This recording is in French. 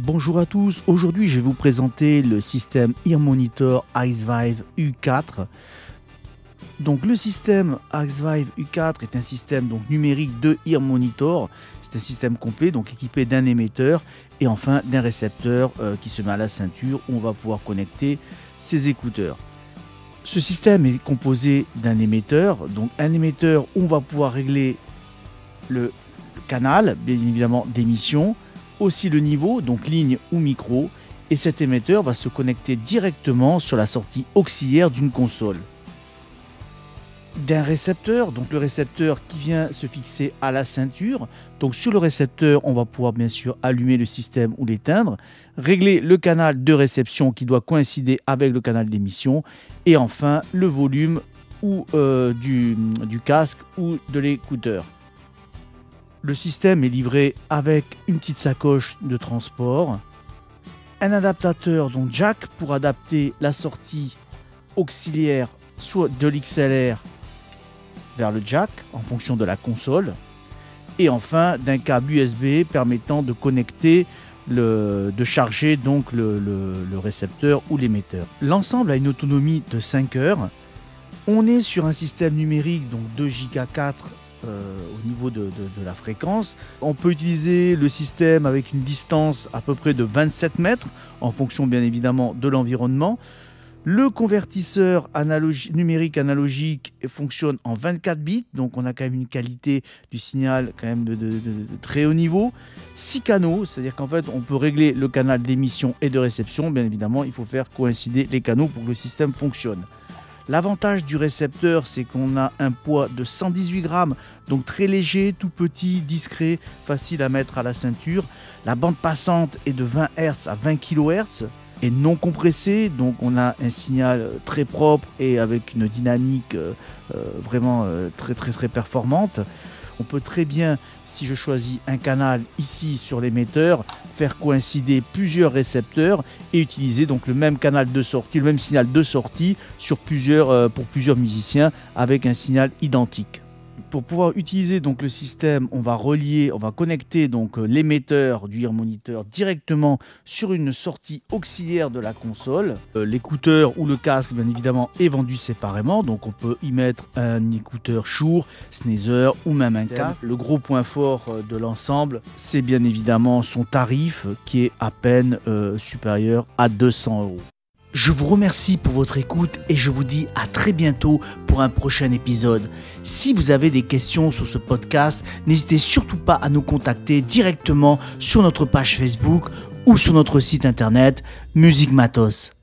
Bonjour à tous, aujourd'hui je vais vous présenter le système Ear Monitor IceVive U4. Donc le système IceVive U4 est un système donc, numérique de Ear Monitor. C'est un système complet donc équipé d'un émetteur et enfin d'un récepteur euh, qui se met à la ceinture où on va pouvoir connecter ses écouteurs. Ce système est composé d'un émetteur, donc un émetteur où on va pouvoir régler le canal, bien évidemment d'émission, aussi le niveau, donc ligne ou micro, et cet émetteur va se connecter directement sur la sortie auxiliaire d'une console. D'un récepteur, donc le récepteur qui vient se fixer à la ceinture. Donc sur le récepteur, on va pouvoir bien sûr allumer le système ou l'éteindre, régler le canal de réception qui doit coïncider avec le canal d'émission, et enfin le volume ou euh, du casque ou de l'écouteur. Le système est livré avec une petite sacoche de transport, un adaptateur donc jack pour adapter la sortie auxiliaire soit de l'XLR vers le jack en fonction de la console et enfin d'un câble USB permettant de connecter le, de charger donc le, récepteur ou l'émetteur. L'ensemble a une autonomie de 5 heures. On est sur un système numérique donc 2 Go 4 euh, au niveau de, la fréquence. On peut utiliser le système avec une distance à peu près de 27 mètres, en fonction bien évidemment de l'environnement. Le convertisseur numérique analogique fonctionne en 24 bits, donc on a quand même une qualité du signal quand même de, très haut niveau. 6 canaux, c'est-à-dire qu'en fait on peut régler le canal d'émission et de réception. Bien évidemment, il faut faire coïncider les canaux pour que le système fonctionne. L'avantage du récepteur, c'est qu'on a un poids de 118 grammes, donc très léger, tout petit, discret, facile à mettre à la ceinture. La bande passante est de 20 Hz à 20 kHz et non compressée, donc on a un signal très propre et avec une dynamique euh, euh, vraiment euh, très très très performante. On peut très bien, si je choisis un canal ici sur l'émetteur, faire coïncider plusieurs récepteurs et utiliser donc le même canal de sortie, le même signal de sortie sur plusieurs, euh, pour plusieurs musiciens avec un signal identique pour pouvoir utiliser donc le système, on va relier, on va connecter donc euh, l'émetteur du ear monitor directement sur une sortie auxiliaire de la console. Euh, l'écouteur ou le casque, bien évidemment, est vendu séparément, donc on peut y mettre un écouteur Shure, Sneezer ou même un casque. Le gros point fort euh, de l'ensemble, c'est bien évidemment son tarif qui est à peine supérieur à 200 euros. Je vous remercie pour votre écoute et je vous dis à très bientôt pour un prochain épisode. Si vous avez des questions sur ce podcast, n'hésitez surtout pas à nous contacter directement sur notre page Facebook ou sur notre site internet Musique Matos.